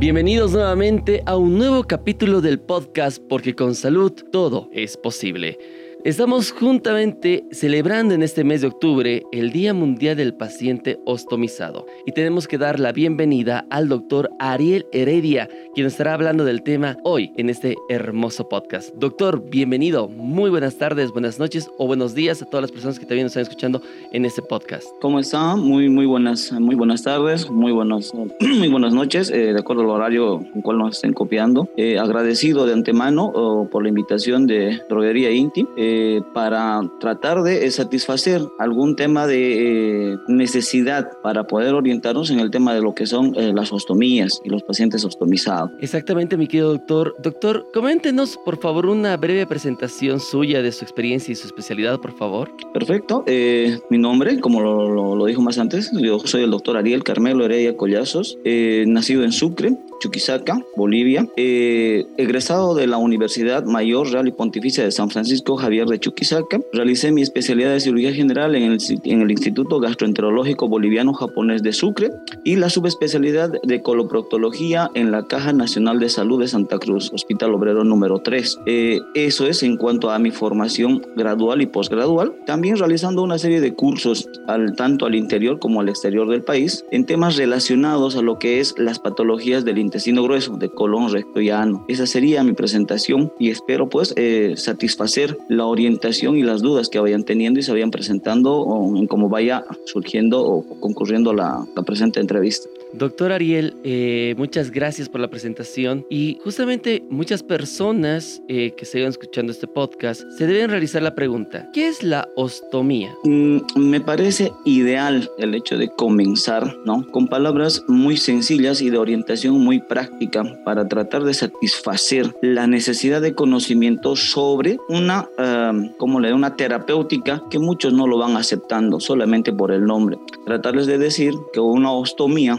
Bienvenidos nuevamente a un nuevo capítulo del podcast Porque con salud todo es posible. Estamos juntamente celebrando en este mes de octubre el Día Mundial del Paciente Ostomizado y tenemos que dar la bienvenida al doctor Ariel Heredia, quien estará hablando del tema hoy en este hermoso podcast. Doctor, bienvenido, muy buenas tardes, buenas noches o buenos días a todas las personas que también nos están escuchando en este podcast. ¿Cómo está? Muy, muy buenas, muy buenas tardes, muy, buenos, muy buenas noches, eh, de acuerdo al horario el cual nos estén copiando. Eh, agradecido de antemano oh, por la invitación de Droguería Inti. Eh, eh, para tratar de eh, satisfacer algún tema de eh, necesidad para poder orientarnos en el tema de lo que son las ostomías y los pacientes ostomizados. Exactamente, mi querido doctor. Doctor, coméntenos por favor una breve presentación suya de su experiencia y su especialidad, por favor. Perfecto. mi nombre, como lo, lo, dijo más antes, yo soy el doctor Ariel Carmelo Heredia Collazos, nacido en Sucre, Chuquisaca, Bolivia, egresado de la Universidad Mayor Real y Pontificia de San Francisco Javier de Chuquisaca. Realicé mi especialidad de cirugía general en el, en el Instituto Gastroenterológico Boliviano Japonés de Sucre y la subespecialidad de coloproctología en la Caja Nacional de Salud de Santa Cruz, Hospital Obrero número 3. Eh, eso es en cuanto a mi formación gradual y posgradual. También realizando una serie de cursos al, tanto al interior como al exterior del país en temas relacionados a lo que es las patologías del intestino grueso, de colon, recto y ano. Esa sería mi presentación y espero pues eh, satisfacer la orientación y las dudas que vayan teniendo y se vayan presentando en cómo vaya surgiendo o concurriendo la, la presente entrevista. Doctor Ariel, eh, muchas gracias por la presentación y justamente muchas personas eh, que sigan escuchando este podcast se deben realizar la pregunta, ¿qué es la ostomía? Mm, me parece ideal el hecho de comenzar, ¿no? Con palabras muy sencillas y de orientación muy práctica para tratar de satisfacer la necesidad de conocimiento sobre una, como le una terapéutica que muchos no lo van aceptando solamente por el nombre. Tratarles de decir que una ostomía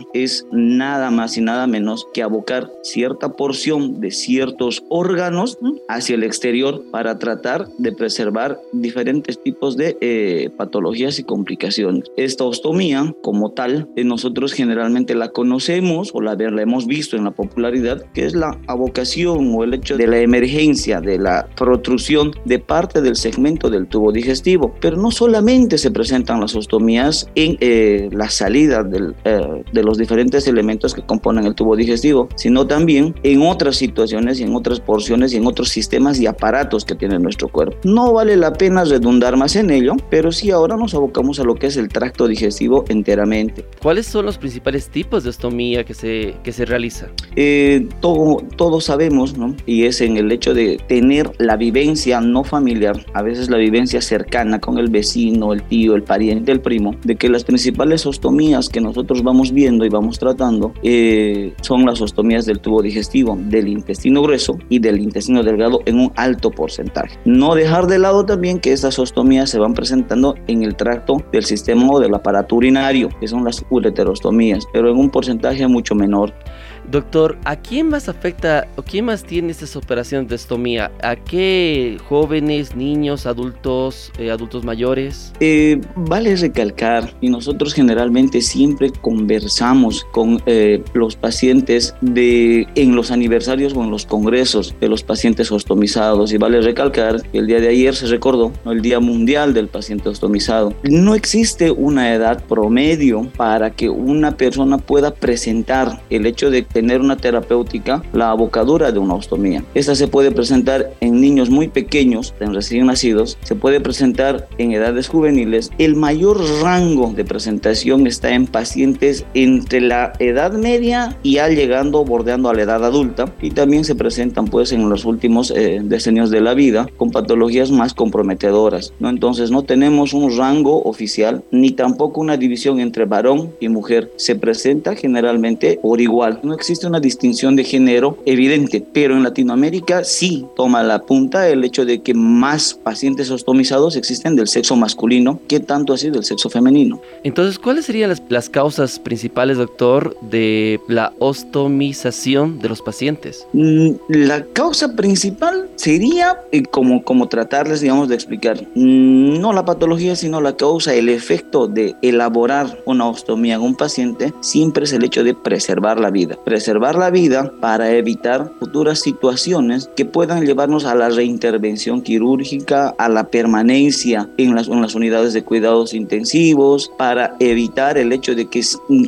nada más y nada menos que abocar cierta porción de ciertos órganos hacia el exterior para tratar de preservar diferentes tipos de eh, patologías y complicaciones. Esta ostomía, como tal, eh, nosotros generalmente la conocemos o la, la hemos visto en la popularidad, que es la abocación o el hecho de la emergencia, de la protrusión de parte del segmento del tubo digestivo. Pero no solamente se presentan las ostomías en eh, la salida del, de los diferentes diferentes elementos que componen el tubo digestivo, sino también en otras situaciones y en otras porciones y en otros sistemas y aparatos que tiene nuestro cuerpo. No vale la pena redundar más en ello, pero sí ahora nos abocamos a lo que es el tracto digestivo enteramente. ¿Cuáles son los principales tipos de ostomía que se, que se realiza? Eh, todo, todos sabemos, ¿no? Y es en el hecho de tener la vivencia no familiar, a veces la vivencia cercana con el vecino, el tío, el pariente, el primo, de que las principales ostomías que nosotros vamos viendo y vamos tratando eh, son las ostomías del tubo digestivo, del intestino grueso y del intestino delgado en un alto porcentaje. No dejar de lado también que estas ostomías se van presentando en el tracto del sistema o del aparato urinario, que son las ureterostomías, pero en un porcentaje mucho menor. Doctor, ¿a quién más afecta o quién más tiene estas operaciones de estomía? ¿A qué jóvenes, niños, adultos, eh, adultos mayores? Eh, vale recalcar, y nosotros generalmente siempre conversamos con eh, los pacientes de, en los aniversarios o en los congresos de los pacientes ostomizados, y vale recalcar que el día de ayer se recordó el Día Mundial del Paciente Ostomizado. No existe una edad promedio para que una persona pueda presentar el hecho de tener una terapéutica la abocadura de una ostomía. Esta se puede presentar en niños muy pequeños, en recién nacidos, se puede presentar en edades juveniles. El mayor rango de presentación está en pacientes entre la edad media y ya llegando bordeando a la edad adulta y también se presentan pues en los últimos eh, decenios de la vida con patologías más comprometedoras. ¿no? Entonces no tenemos un rango oficial ni tampoco una división entre varón y mujer. Se presenta generalmente por igual. No existe existe una distinción de género evidente, pero en Latinoamérica sí toma la punta el hecho de que más pacientes ostomizados existen del sexo masculino que tanto así del sexo femenino. Entonces, ¿cuáles serían las, las causas principales, doctor, de la ostomización de los pacientes? Mm, la causa principal sería eh, como, como tratarles, digamos, de explicar, mm, no la patología, sino la causa, el efecto de elaborar una ostomía en un paciente, siempre es el hecho de preservar la vida. Preservar la vida para evitar futuras situaciones que puedan llevarnos a la reintervención quirúrgica, a la permanencia en las, en las unidades de cuidados intensivos, para evitar el hecho de que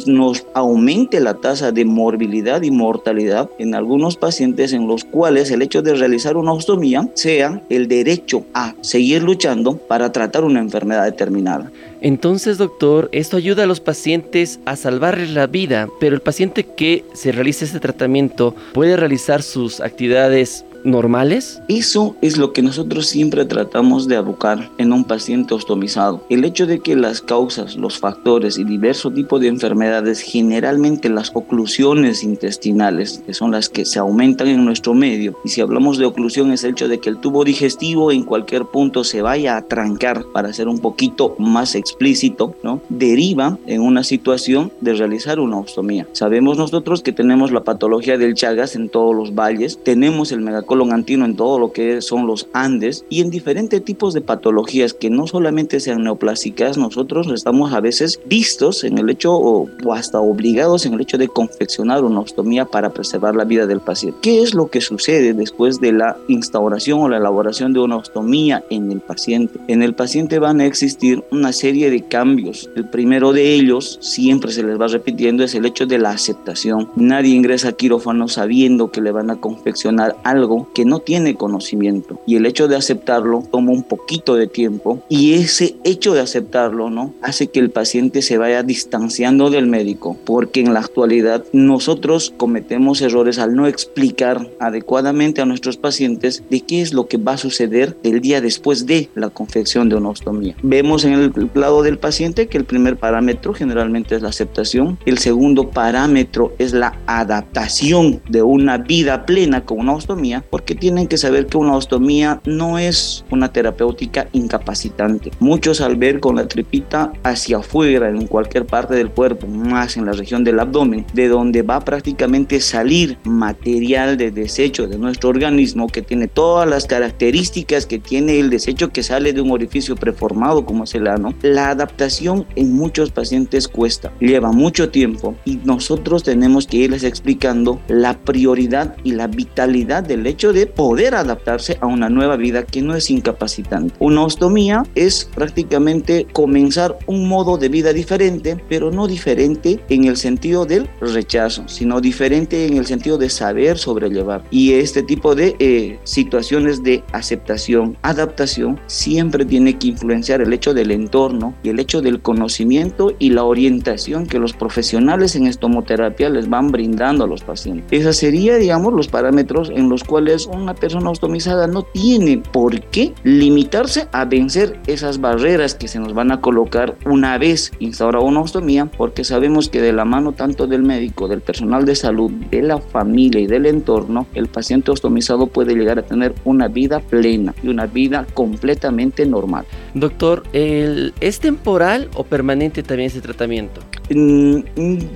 nos aumente la tasa de morbilidad y mortalidad en algunos pacientes en los cuales el hecho de realizar una ostomía sea el derecho a seguir luchando para tratar una enfermedad determinada. Entonces, doctor, esto ayuda a los pacientes a salvarles la vida, pero el paciente que se realiza este tratamiento puede realizar sus actividades normales? Eso es lo que nosotros siempre tratamos de abocar en un paciente ostomizado. El hecho de que las causas, los factores y diversos tipos de enfermedades, generalmente las oclusiones intestinales, que son las que se aumentan en nuestro medio, y si hablamos de oclusión es el hecho de que el tubo digestivo en cualquier punto se vaya a trancar, para ser un poquito más explícito, ¿no? deriva en una situación de realizar una ostomía. Sabemos nosotros que tenemos la patología del Chagas en todos los valles, tenemos el megacolon colon en todo lo que son los Andes y en diferentes tipos de patologías que no solamente sean neoplásicas, nosotros estamos a veces vistos en el hecho o, hasta obligados en el hecho de confeccionar una ostomía para preservar la vida del paciente. ¿Qué es lo que sucede después de la instauración o la elaboración de una ostomía en el paciente? En el paciente van a existir una serie de cambios. El primero de ellos, siempre se les va repitiendo, es el hecho de la aceptación. Nadie ingresa a quirófano sabiendo que le van a confeccionar algo que no tiene conocimiento. Y el hecho de aceptarlo toma un poquito de tiempo. Y ese hecho de aceptarlo no hace que el paciente se vaya distanciando del médico. Porque en la actualidad nosotros cometemos errores al no explicar adecuadamente a nuestros pacientes de qué es lo que va a suceder el día después de la confección de una ostomía. Vemos en el lado del paciente que el primer parámetro generalmente es la aceptación, el segundo parámetro es la adaptación de una vida plena con una ostomía porque tienen que saber que una ostomía no es una terapéutica incapacitante. Muchos al ver con la tripita hacia afuera, en cualquier parte del cuerpo, más en la región del abdomen, de donde va prácticamente salir material de desecho de nuestro organismo que tiene todas las características que tiene el desecho que sale de un orificio preformado como es el ano, la adaptación en muchos pacientes cuesta, lleva mucho tiempo y nosotros tenemos que irles explicando la prioridad y la vitalidad del hecho de poder adaptarse a una nueva vida que no es incapacitante. Una ostomía es prácticamente comenzar un modo de vida diferente, pero no diferente en el sentido del rechazo, sino diferente en el sentido de saber sobrellevar. Y este tipo de eh, situaciones de aceptación, adaptación, siempre tiene que influenciar el hecho del entorno y el hecho del conocimiento y la orientación que los profesionales en estomoterapia les van brindando a los pacientes. Esa sería, digamos, los parámetros en los cuales una persona ostomizada no tiene por qué limitarse a vencer esas barreras que se nos van a colocar una vez instaurada una ostomía, porque sabemos que de la mano tanto del médico, del personal de salud, de la familia y del entorno, el paciente ostomizado puede llegar a tener una vida plena y una vida completamente normal. Doctor, ¿es temporal o permanente también ese tratamiento? Mm,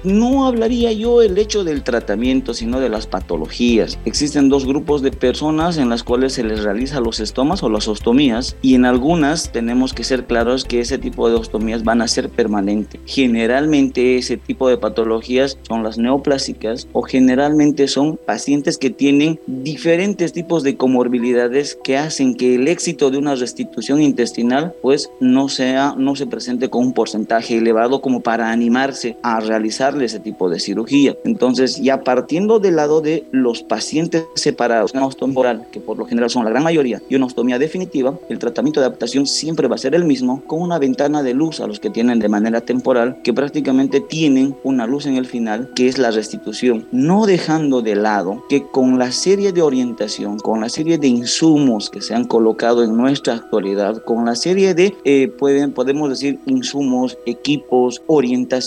no hablaría yo el hecho del tratamiento, sino de las patologías. Existen dos grupos de personas en las cuales se les realiza los estomas o las ostomías y en algunas tenemos que ser claros que ese tipo de ostomías van a ser permanentes. Generalmente ese tipo de patologías son las neoplásicas o generalmente son pacientes que tienen diferentes tipos de comorbilidades que hacen que el éxito de una restitución intestinal pues no sea no se presente con un porcentaje elevado como para animarse a realizarle ese tipo de cirugía. Entonces, ya partiendo del lado de los pacientes separados una ostomía oral, que por lo general son la gran mayoría, y una ostomía definitiva, el tratamiento de adaptación siempre va a ser el mismo, con una ventana de luz a los que tienen de manera temporal, que prácticamente tienen una luz en el final, que es la restitución, no dejando de lado que con la serie de orientación, con la serie de insumos que se han colocado en nuestra actualidad, con la serie de, eh, pueden, podemos decir, insumos, equipos, orientación,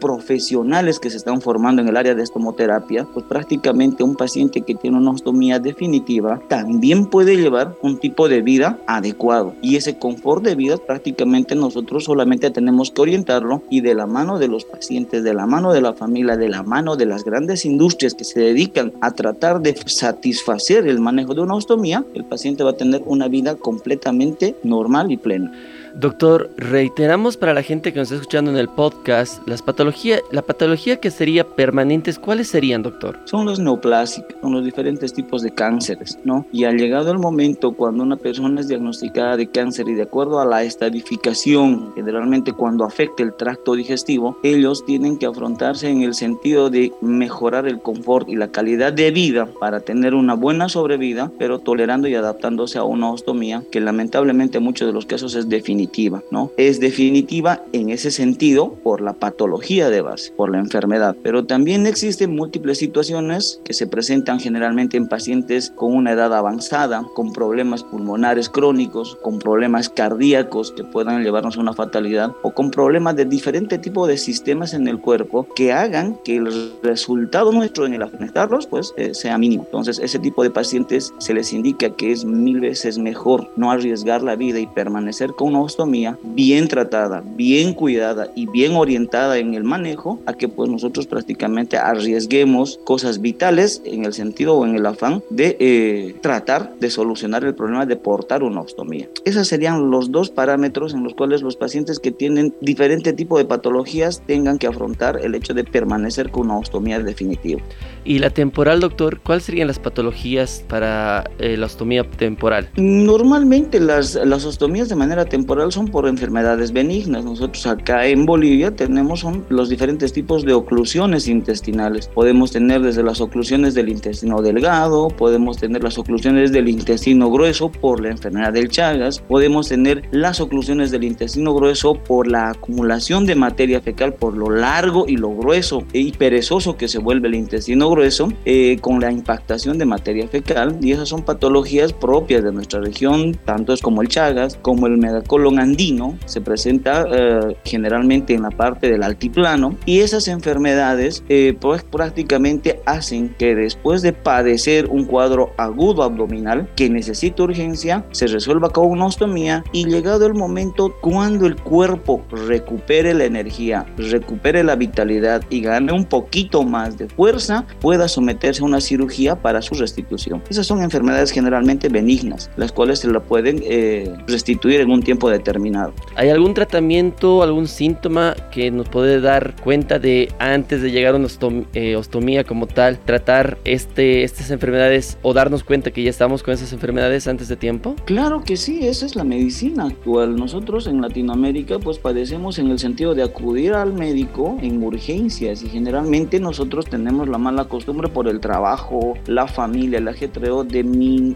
profesionales que se están formando en el área de estomoterapia, pues prácticamente un paciente que tiene una ostomía definitiva también puede llevar un tipo de vida adecuado. Y ese confort de vida prácticamente nosotros solamente tenemos que orientarlo y de la mano de los pacientes, de la mano de la familia, de la mano de las grandes industrias que se dedican a tratar de satisfacer el manejo de una ostomía, el paciente va a tener una vida completamente normal y plena. Doctor, reiteramos para la gente que nos está escuchando en el podcast, las patologías, la patología que sería permanentes, ¿cuáles serían, doctor? Son los neoplásicos, son los diferentes tipos de cánceres, ¿no? Y ha llegado el momento cuando una persona es diagnosticada de cáncer y de acuerdo a la estadificación, generalmente cuando afecta el tracto digestivo, ellos tienen que afrontarse en el sentido de mejorar el confort y la calidad de vida para tener una buena sobrevida, pero tolerando y adaptándose a una ostomía que lamentablemente en muchos de los casos es definitiva ¿no? Es definitiva en ese sentido por la patología de base, por la enfermedad, pero también existen múltiples situaciones que se presentan generalmente en pacientes con una edad avanzada, con problemas pulmonares crónicos, con problemas cardíacos que puedan llevarnos a una fatalidad o con problemas de diferente tipo de sistemas en el cuerpo que hagan que el resultado nuestro en el afectarlos pues eh, sea mínimo. Entonces, ese tipo de pacientes se les indica que es mil veces mejor no arriesgar la vida y permanecer con bien tratada, bien cuidada y bien orientada en el manejo, a que pues nosotros prácticamente arriesguemos cosas vitales en el sentido o en el afán de eh, tratar de solucionar el problema de portar una ostomía. Esos serían los dos parámetros en los cuales los pacientes que tienen diferente tipo de patologías tengan que afrontar el hecho de permanecer con una ostomía definitiva. ¿Y la temporal, doctor? ¿Cuáles serían las patologías para eh, la ostomía temporal? Normalmente las, las ostomías de manera temporal son por enfermedades benignas. Nosotros acá en Bolivia tenemos son los diferentes tipos de oclusiones intestinales. Podemos tener desde las oclusiones del intestino delgado, podemos tener las oclusiones del intestino grueso por la enfermedad del Chagas, podemos tener las oclusiones del intestino grueso por la acumulación de materia fecal por lo largo y lo grueso y perezoso que se vuelve el intestino grueso eh, con la impactación de materia fecal y esas son patologías propias de nuestra región, tanto como el Chagas, como el megacolon andino, se presenta eh, generalmente en la parte del altiplano y esas enfermedades eh, pues prácticamente hacen que después de padecer un cuadro agudo abdominal que necesita urgencia, se resuelva con una ostomía y llegado el momento cuando el cuerpo recupere la energía, recupere la vitalidad y gane un poquito más de fuerza, pueda someterse a una cirugía para su restitución. Esas son enfermedades generalmente benignas, las cuales se la pueden eh, restituir en un tiempo determinado. ¿Hay algún tratamiento, algún síntoma que nos puede dar cuenta de antes de llegar a una eh, ostomía como tal, tratar este, estas enfermedades o darnos cuenta que ya estamos con esas enfermedades antes de tiempo? Claro que sí, esa es la medicina actual. Nosotros en Latinoamérica pues padecemos en el sentido de acudir al médico en urgencias y generalmente nosotros tenemos la mala costumbre por el trabajo, la familia, el ajetreo de,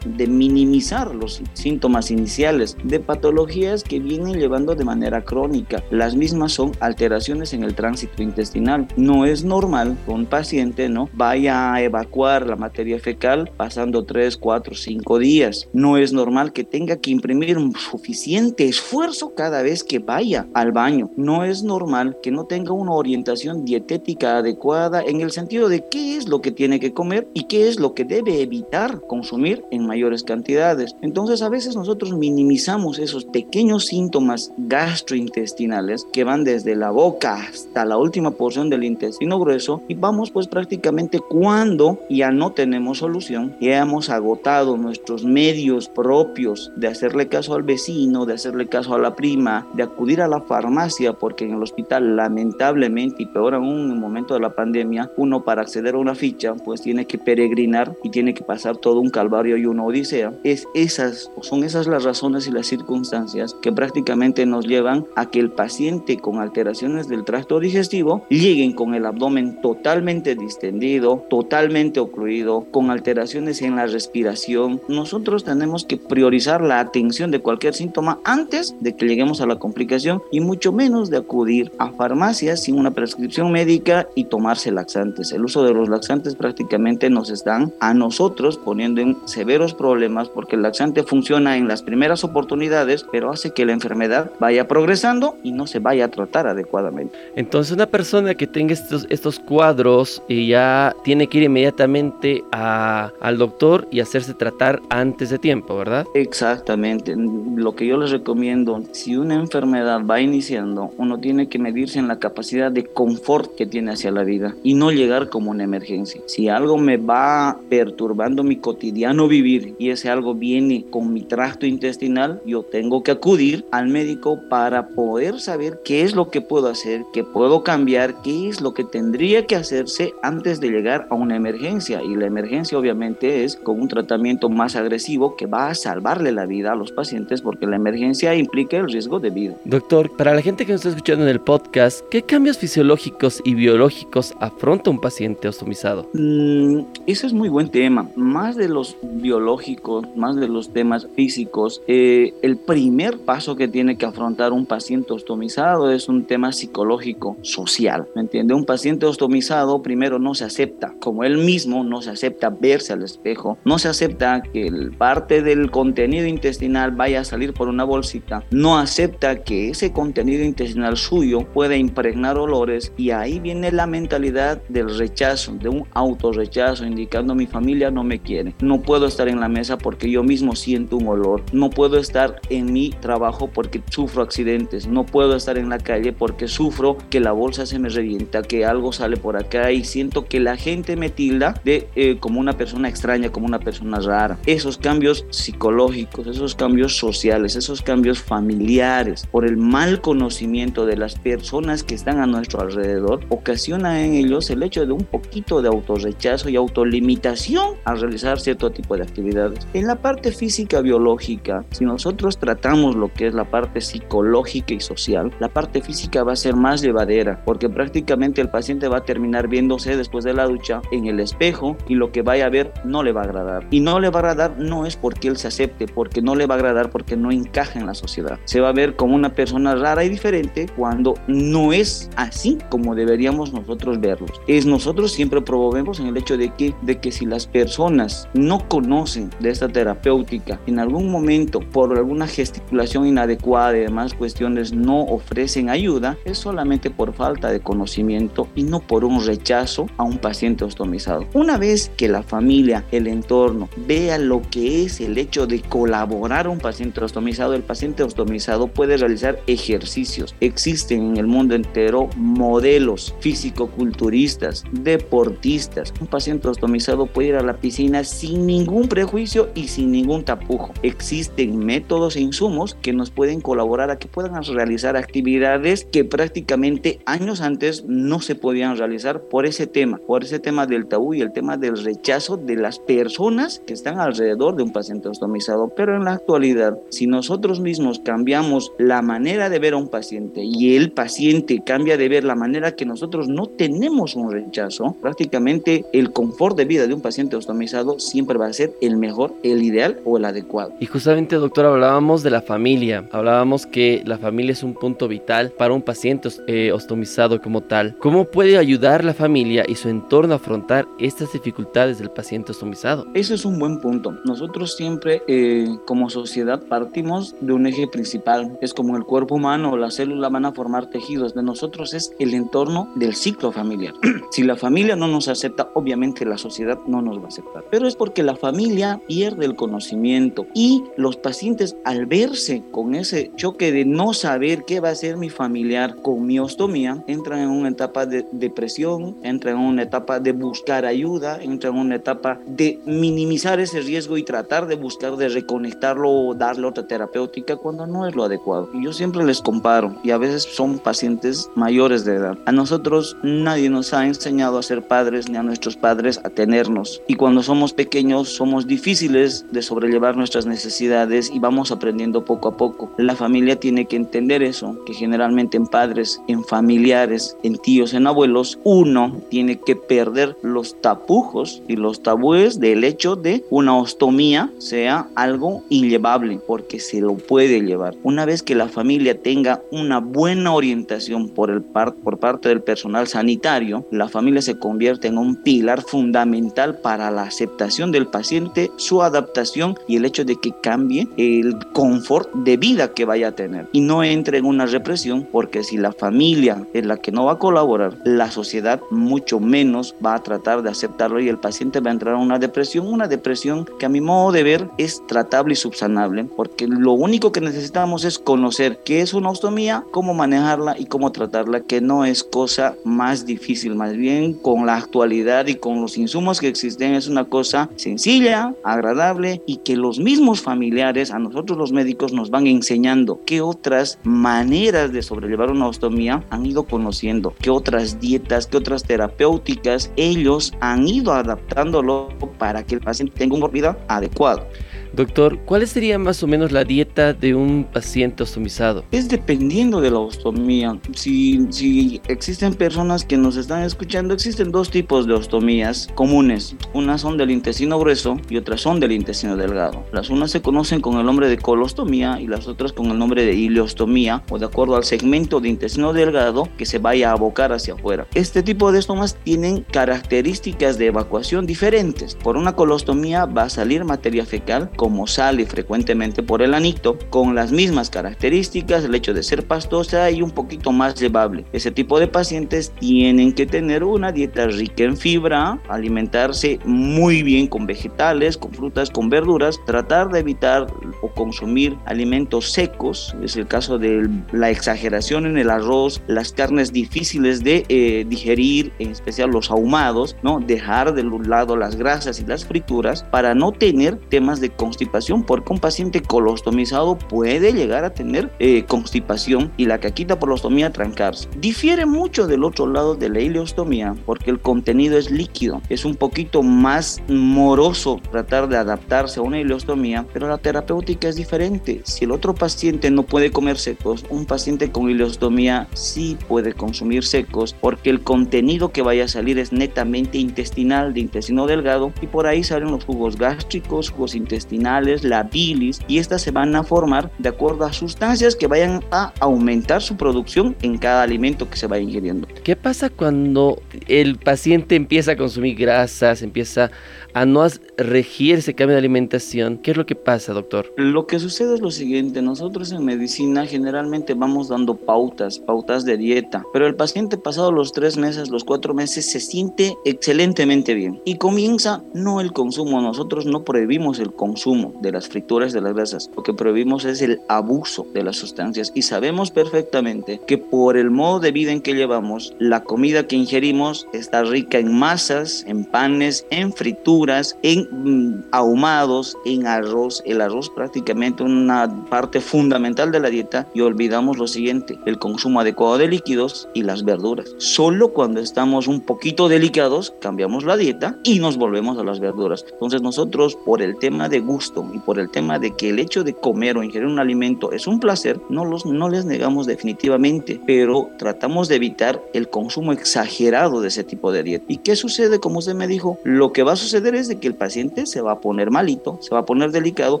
de minimizar los síntomas iniciales de patologías que vienen llevando de manera crónica. Las mismas son alteraciones en el tránsito intestinal. No es normal que un paciente no vaya a evacuar la materia fecal pasando 3, 4, 5 días. No es normal que tenga que imprimir un suficiente esfuerzo cada vez que vaya al baño. No es normal que no tenga una orientación dietética adecuada en el sentido de qué es lo que tiene que comer y qué es lo que debe evitar consumir en mayores cantidades. Entonces a veces nosotros minimizamos esos pequeños síntomas gastrointestinales que van desde la boca hasta la última porción del intestino grueso y vamos pues prácticamente cuando ya no tenemos solución, ya hemos agotado nuestros medios propios de hacerle caso al vecino, de hacerle caso a la prima, de acudir a la farmacia porque en el hospital lamentablemente y peor aún en el momento de la pandemia, uno para acceder a una ficha pues tiene que peregrinar y tiene que pasar todo un calvario y una odisea. Es esas, son esas las razones y las circunstancias que prácticamente nos llevan a que el paciente con alteraciones del tracto digestivo lleguen con el abdomen totalmente distendido, totalmente ocluido, con alteraciones en la respiración. Nosotros tenemos que priorizar la atención de cualquier síntoma antes de que lleguemos a la complicación y mucho menos de acudir a farmacias sin una prescripción médica y tomarse laxantes. El uso de los laxantes prácticamente nos están a nosotros poniendo en severos problemas porque el laxante funciona en las primeras oportunidades, pero hace que la enfermedad vaya progresando y no se vaya a tratar adecuadamente. Entonces una persona que tenga estos, estos cuadros y ya tiene que ir inmediatamente a, al doctor y hacerse tratar antes de tiempo, ¿verdad? Exactamente. Lo que yo les recomiendo, si una enfermedad va iniciando, uno tiene que medirse en la capacidad de confort que tiene hacia la vida y no llegar como una emergencia. Si algo me va perturbando mi cotidiano vivir y ese algo viene con mi tracto intestinal, yo tengo que acudir al médico para poder saber qué es lo que puedo hacer, qué puedo cambiar, qué es lo que tendría que hacerse antes de llegar a una emergencia. Y la emergencia obviamente es con un tratamiento más agresivo que va a salvarle la vida a los pacientes porque la emergencia implica el riesgo de vida. Doctor, para la gente que nos está escuchando en el podcast, ¿qué cambios fisiológicos y biológicos afronta un paciente ostomizado? Mm, eso es muy buen tema. Más de los biológicos, más de los temas físicos, eh, el primer paso que tiene que afrontar un paciente ostomizado es un tema psicológico, social. ¿Me entiende? Un paciente ostomizado primero no se acepta, como él mismo no se acepta verse al espejo, no se acepta que el parte del contenido intestinal vaya a salir por una bolsita, no acepta que ese contenido intestinal suyo pueda impregnar olores y ahí viene la mentalidad del rechazo, de un autorrechazo, indicando mi familia no me quiere, no puedo estar en la mesa porque yo mismo siento un olor, no puedo estar en mi trabajo porque sufro accidentes, no puedo estar en la calle porque sufro que la bolsa se me revienta, que algo sale por acá y siento que la gente me tilda de eh, como una persona extraña, como una persona rara. Esos cambios psicológicos, esos cambios sociales, esos cambios familiares, por el mal conocimiento de las personas que están a nuestro alrededor, ocasiona en ellos el hecho de un poquito de autorrechazo y autolimitación al realizar cierto tipo de actividades. En la parte física biológica, si nosotros tratamos lo que es la parte psicológica y social, la parte física va a ser más llevadera, porque prácticamente el paciente va a terminar viéndose después de la ducha en el espejo y lo que vaya a ver no le va a agradar. Y no le va a agradar no es porque él se acepte, porque no le va a agradar porque no encaja en la sociedad. Se va a ver como una persona rara y diferente cuando no es así como deberíamos nosotros verlos. Es nosotros siempre promovemos en el hecho de que, de que si las personas no conocen de esta terapéutica, en algún momento por alguna gesticulación inadecuada y demás cuestiones no ofrecen ayuda, es solamente por falta de conocimiento y no por un rechazo a un paciente ostomizado. Una vez que la familia, el entorno, vea lo que es el hecho de colaborar a un paciente ostomizado, el paciente ostomizado puede realizar ejercicios. Existen en el mundo entero modelos físico-culturistas, deportistas. Un paciente ostomizado puede ir a la piscina sin ningún prejuicio y sin ningún tapujo. Existen métodos e insumos que nos pueden colaborar a que puedan realizar actividades que prácticamente años antes no se podían realizar por ese tema, por ese tema del tabú y el tema del rechazo de las personas que están alrededor de un paciente ostomizado. Pero en la actualidad, si nosotros mismos cambiamos la manera de ver a un paciente y el paciente cambia de ver la manera que nosotros no tenemos un rechazo, prácticamente el confort de vida de un paciente ostomizado siempre va a ser el mejor, el ideal o el adecuado. Y justamente, doctor, hablábamos de la familia. Hablábamos que la familia es un punto vital para un paciente eh, ostomizado como tal. ¿Cómo puede ayudar la familia y su entorno a afrontar estas dificultades del paciente ostomizado? Eso es un buen punto. Nosotros siempre eh, como sociedad partimos de un eje principal. Es como el cuerpo humano o la célula van a formar tejidos. De nosotros es el entorno del ciclo familiar. si la familia no nos acepta, obviamente la sociedad no nos va a aceptar. Pero es porque la familia pierde el conocimiento y los pacientes al verse con ese choque de no saber qué va a hacer mi familiar con mi ostomía, entran en una etapa de depresión, entran en una etapa de buscar ayuda, entran en una etapa de minimizar ese riesgo y tratar de buscar de reconectarlo o darle otra terapéutica cuando no es lo adecuado. Yo siempre les comparo y a veces son pacientes mayores de edad. A nosotros nadie nos ha enseñado a ser padres ni a nuestros padres a tenernos. Y cuando somos pequeños somos difíciles de sobrellevar nuestras necesidades y vamos aprendiendo poco a poco. La familia tiene que entender eso, que generalmente en padres, en familiares, en tíos, en abuelos, uno tiene que perder los tapujos y los tabúes del hecho de una ostomía sea algo inllevable, porque se lo puede llevar. Una vez que la familia tenga una buena orientación por, el por parte del personal sanitario, la familia se convierte en un pilar fundamental para la aceptación del paciente, su adaptación y el hecho de que cambie el confort de vida que vaya a tener. Y no entre en una represión porque si la familia es la que no va a colaborar, la sociedad mucho menos va a tratar de aceptarlo y el paciente va a entrar en una depresión, una depresión que a mi modo de ver es tratable y subsanable porque lo único que necesitamos es conocer qué es una ostomía, cómo manejarla y cómo tratarla, que no es cosa más difícil, más bien con la actualidad y con los insumos que existen es una cosa sencilla, agradable y que los mismos familiares, a nosotros los médicos, nos van enseñando qué otras maneras de sobrellevar una ostomía han ido conociendo, qué otras dietas, qué otras terapéuticas ellos han ido adaptándolo para que el paciente tenga un vida adecuado. Doctor, ¿cuál sería más o menos la dieta de un paciente ostomizado? Es dependiendo de la ostomía. Si, si existen personas que nos están escuchando, existen dos tipos de ostomías comunes. Unas son del intestino grueso y otras son del intestino delgado. Las unas se conocen con el nombre de colostomía y las otras con el nombre de ileostomía o de acuerdo al segmento de intestino delgado que se vaya a abocar hacia afuera. Este tipo de estomas tienen características de evacuación diferentes. Por una colostomía va a salir materia fecal como sale frecuentemente por el anito, con las mismas características, el hecho de ser pastosa y un poquito más llevable. Ese tipo de pacientes tienen que tener una dieta rica en fibra, alimentarse muy bien con vegetales, con frutas, con verduras, tratar de evitar o consumir alimentos secos, es el caso de la exageración en el arroz, las carnes difíciles de eh, digerir, en especial los ahumados, ¿no? dejar de lado las grasas y las frituras para no tener temas de constipación porque un paciente colostomizado puede llegar a tener eh, constipación y la caquita por la ostomía trancarse. Difiere mucho del otro lado de la ileostomía, porque el contenido es líquido, es un poquito más moroso tratar de adaptarse a una ileostomía, pero la terapéutica es diferente. Si el otro paciente no puede comer secos, un paciente con ileostomía sí puede consumir secos, porque el contenido que vaya a salir es netamente intestinal, de intestino delgado, y por ahí salen los jugos gástricos, jugos intestinales, la bilis, y estas se van a formar de acuerdo a sustancias que vayan a aumentar su producción en cada alimento que se vaya ingiriendo. ¿Qué pasa cuando el paciente empieza a consumir grasas, empieza a no regir ese cambio de alimentación? ¿Qué es lo que pasa, doctor? Lo que sucede es lo siguiente, nosotros en medicina generalmente vamos dando pautas, pautas de dieta, pero el paciente pasado los tres meses, los cuatro meses, se siente excelentemente bien y comienza no el consumo, nosotros no prohibimos el consumo, de las frituras de las grasas. Lo que prohibimos es el abuso de las sustancias y sabemos perfectamente que por el modo de vida en que llevamos, la comida que ingerimos está rica en masas, en panes, en frituras, en mm, ahumados, en arroz. El arroz prácticamente una parte fundamental de la dieta y olvidamos lo siguiente, el consumo adecuado de líquidos y las verduras. Solo cuando estamos un poquito delicados cambiamos la dieta y nos volvemos a las verduras. Entonces nosotros por el tema de gusto y por el tema de que el hecho de comer o ingerir un alimento es un placer, no, los, no les negamos definitivamente, pero tratamos de evitar el consumo exagerado de ese tipo de dieta. ¿Y qué sucede? Como usted me dijo, lo que va a suceder es de que el paciente se va a poner malito, se va a poner delicado,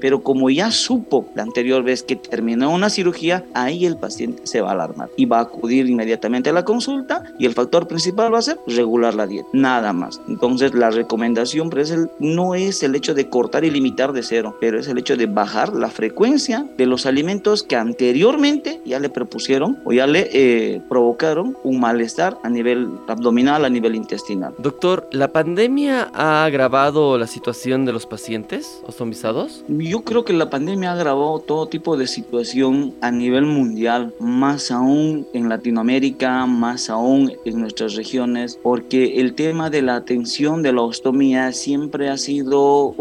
pero como ya supo la anterior vez que terminó una cirugía, ahí el paciente se va a alarmar y va a acudir inmediatamente a la consulta y el factor principal va a ser regular la dieta, nada más. Entonces la recomendación pues, no es el hecho de cortar y limitar de cero, pero es el hecho de bajar la frecuencia de los alimentos que anteriormente ya le propusieron o ya le eh, provocaron un malestar a nivel abdominal, a nivel intestinal. Doctor, ¿la pandemia ha agravado la situación de los pacientes ostomizados? Yo creo que la pandemia ha agravado todo tipo de situación a nivel mundial, más aún en Latinoamérica, más aún en nuestras regiones, porque el tema de la atención de la ostomía siempre ha sido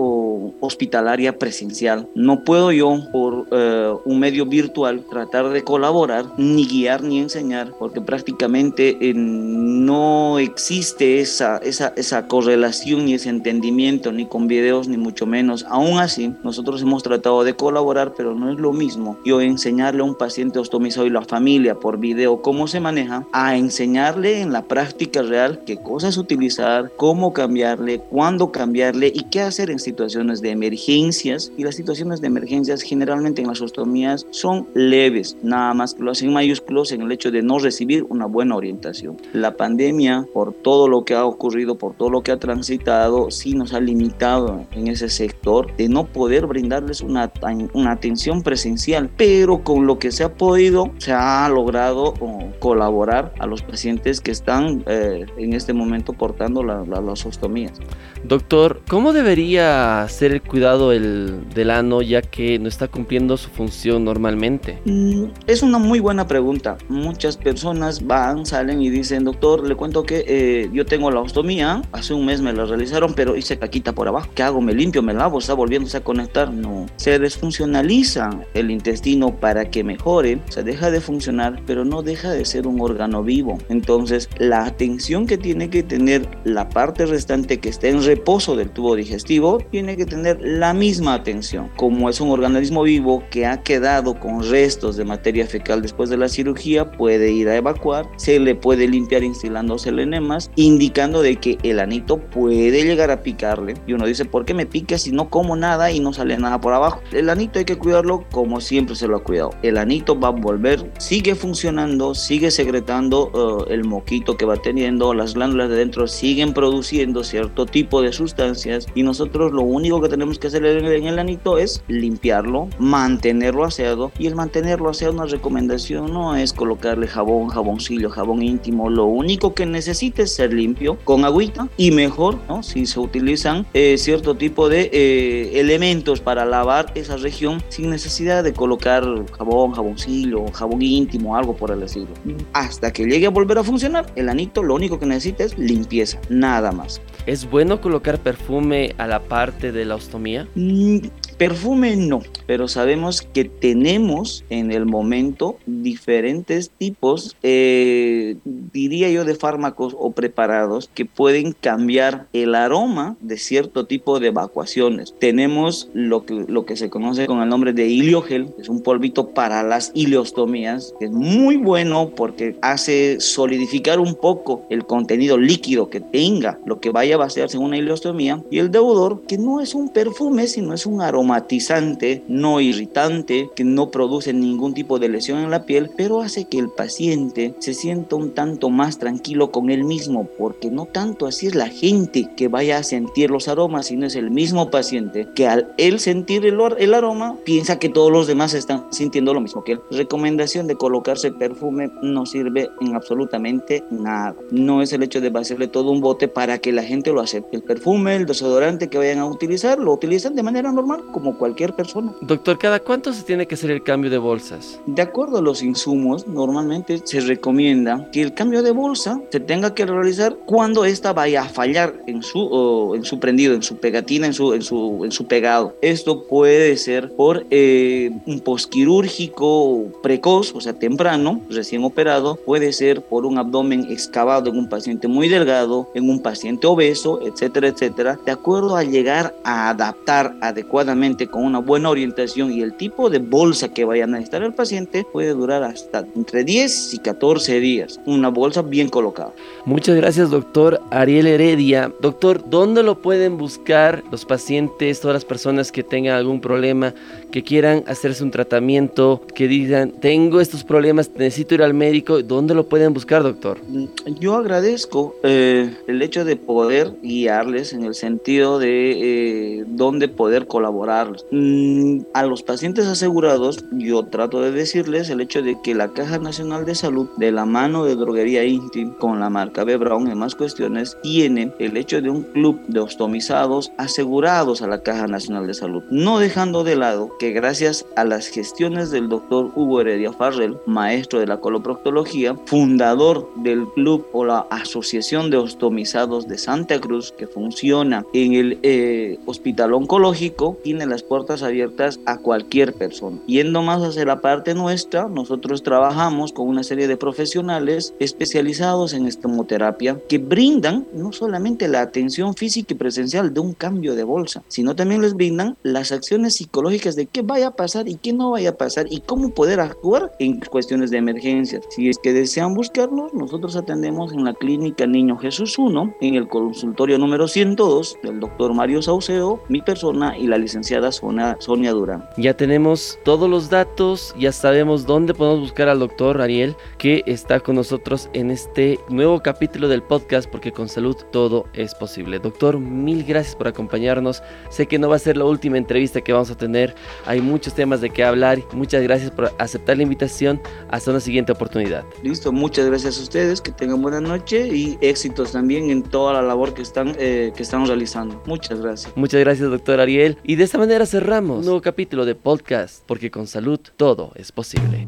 hospitalario área presencial. No puedo yo por eh, un medio virtual tratar de colaborar, ni guiar, ni enseñar, porque prácticamente eh, no existe esa, esa, esa correlación ni ese entendimiento, ni con videos, ni mucho menos. Aún así, nosotros hemos tratado de colaborar, pero no es lo mismo yo enseñarle a un paciente ostomizado y la familia por video cómo se maneja, a enseñarle en la práctica real qué cosas utilizar, cómo cambiarle, cuándo cambiarle y qué hacer en situaciones de emergencias y las situaciones de emergencias generalmente en las ostomías son leves, nada más que lo hacen mayúsculos en el hecho de no recibir una buena orientación. La pandemia, por todo lo que ha ocurrido, por todo lo que ha transitado, sí nos ha limitado en ese sector de no poder brindarles una, una atención presencial, pero con lo que se ha podido, se ha logrado colaborar a los pacientes que están eh, en este momento portando las ostomías. Doctor, ¿cómo debería ser el cuidado el, del ano ya que no está cumpliendo su función normalmente? Mm, es una muy buena pregunta. Muchas personas van, salen y dicen, doctor, le cuento que eh, yo tengo la ostomía, hace un mes me la realizaron, pero hice caquita por abajo. ¿Qué hago? ¿Me limpio? ¿Me lavo? ¿Está volviéndose a conectar? No. Se desfuncionaliza el intestino para que mejore, se deja de funcionar, pero no deja de ser un órgano vivo. Entonces, la atención que tiene que tener la parte restante que está en reposo del tubo digestivo, tiene que tener la misma atención. Como es un organismo vivo que ha quedado con restos de materia fecal después de la cirugía, puede ir a evacuar, se le puede limpiar instilándose el enemas, indicando de que el anito puede llegar a picarle. Y uno dice, ¿por qué me pica si no como nada y no sale nada por abajo? El anito hay que cuidarlo como siempre se lo ha cuidado. El anito va a volver, sigue funcionando, sigue secretando uh, el moquito que va teniendo, las glándulas de dentro siguen produciendo cierto tipo de sustancias y nosotros lo único que tenemos que hacer en el anito es limpiarlo, mantenerlo aseado y el mantenerlo aseado una recomendación no es colocarle jabón, jaboncillo, jabón íntimo, lo único que necesita es ser limpio con agüita y mejor ¿no? si se utilizan eh, cierto tipo de eh, elementos para lavar esa región sin necesidad de colocar jabón, jaboncillo, jabón íntimo, algo por el estilo. Hasta que llegue a volver a funcionar, el anito lo único que necesita es limpieza, nada más. ¿Es bueno colocar perfume a la parte de la ostomía? Perfume no, pero sabemos que tenemos en el momento diferentes tipos, eh, diría yo, de fármacos o preparados que pueden cambiar el aroma de cierto tipo de evacuaciones. Tenemos lo que, lo que se conoce con el nombre de iliogel, es un polvito para las ileostomías, que es muy bueno porque hace solidificar un poco el contenido líquido que tenga lo que vaya a vaciarse en una ileostomía. Y el deudor, que no es un perfume, sino es un aroma no irritante, que no produce ningún tipo de lesión en la piel, pero hace que el paciente se sienta un tanto más tranquilo con él mismo, porque no tanto así es la gente que vaya a sentir los aromas, sino es el mismo paciente que al sentir el, el aroma piensa que todos los demás están sintiendo lo mismo que él. Recomendación de colocarse perfume no sirve en absolutamente nada. No es el hecho de vaciarle todo un bote para que la gente lo acepte. El perfume, el desodorante que vayan a utilizar, lo utilizan de manera normal, como cualquier persona. Doctor, ¿cada cuánto se tiene que hacer el cambio de bolsas? De acuerdo a los insumos, normalmente se recomienda que el cambio de bolsa se tenga que realizar cuando ésta vaya a fallar en su, en su prendido, en su pegatina, en su, en su, en su pegado. Esto puede ser por eh, un posquirúrgico precoz, o sea, temprano, recién operado, puede ser por un abdomen excavado en un paciente muy delgado, en un paciente obeso, etcétera, etcétera, de acuerdo a llegar a adaptar adecuadamente con una buena orientación y el tipo de bolsa que vaya a necesitar el paciente puede durar hasta entre 10 y 14 días. Una bolsa bien colocada. Muchas gracias, doctor Ariel Heredia. Doctor, ¿dónde lo pueden buscar los pacientes, todas las personas que tengan algún problema, que quieran hacerse un tratamiento, que digan, tengo estos problemas, necesito ir al médico? ¿Dónde lo pueden buscar, doctor? Yo agradezco eh, el hecho de poder guiarles en el sentido de eh, dónde poder colaborar Mm, a los pacientes asegurados, yo trato de decirles el hecho de que la Caja Nacional de Salud, de la mano de Droguería Intim, con la marca B. Brown en más cuestiones, tiene el hecho de un club de ostomizados asegurados a la Caja Nacional de Salud. No dejando de lado que gracias a las gestiones del doctor Hugo Heredia Farrell, maestro de la coloproctología, fundador del club o la Asociación de Ostomizados de Santa Cruz, que funciona en el eh, Hospital Oncológico, tiene las puertas abiertas a cualquier persona. Yendo más hacia la parte nuestra, nosotros trabajamos con una serie de profesionales especializados en estomoterapia que brindan no solamente la atención física y presencial de un cambio de bolsa, sino también les brindan las acciones psicológicas de qué vaya a pasar y qué no vaya a pasar y cómo poder actuar en cuestiones de emergencia. Si es que desean buscarnos, nosotros atendemos en la clínica Niño Jesús 1, en el consultorio número 102 del doctor Mario Sauceo, mi persona y la licenciada Sonia Durán. Ya tenemos todos los datos, ya sabemos dónde podemos buscar al doctor Ariel, que está con nosotros en este nuevo capítulo del podcast, porque con salud todo es posible. Doctor, mil gracias por acompañarnos. Sé que no va a ser la última entrevista que vamos a tener, hay muchos temas de qué hablar. Muchas gracias por aceptar la invitación. Hasta una siguiente oportunidad. Listo, muchas gracias a ustedes, que tengan buena noche y éxitos también en toda la labor que están, eh, que están realizando. Muchas gracias. Muchas gracias, doctor Ariel. Y de esta manera cerramos un nuevo capítulo de podcast, porque con salud todo es posible.